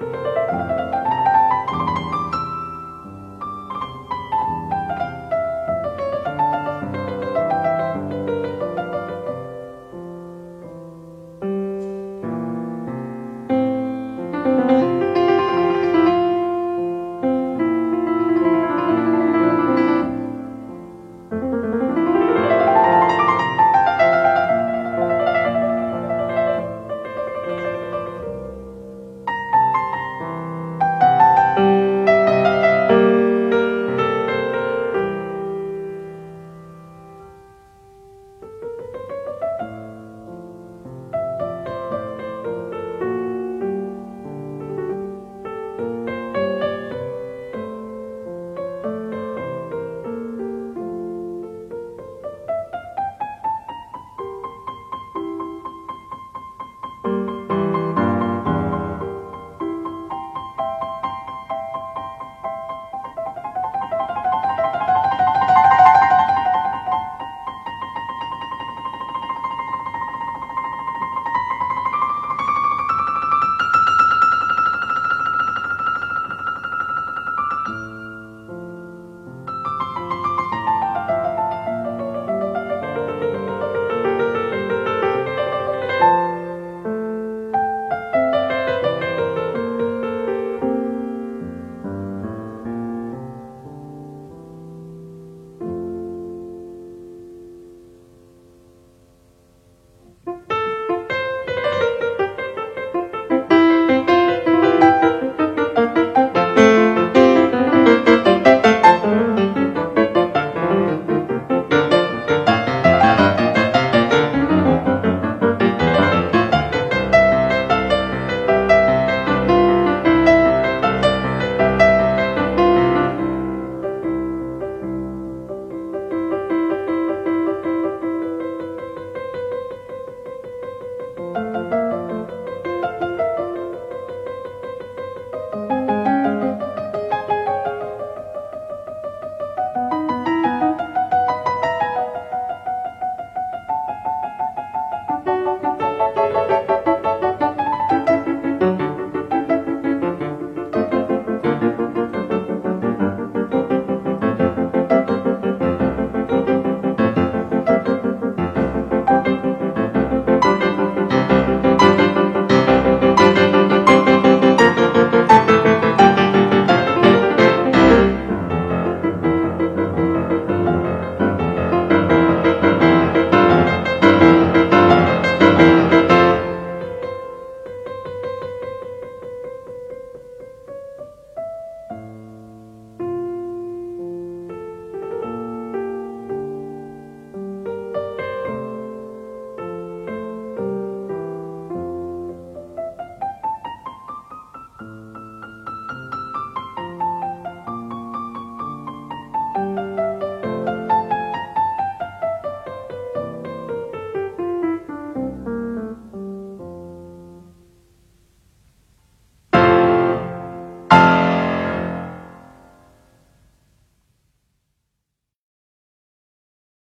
Bye.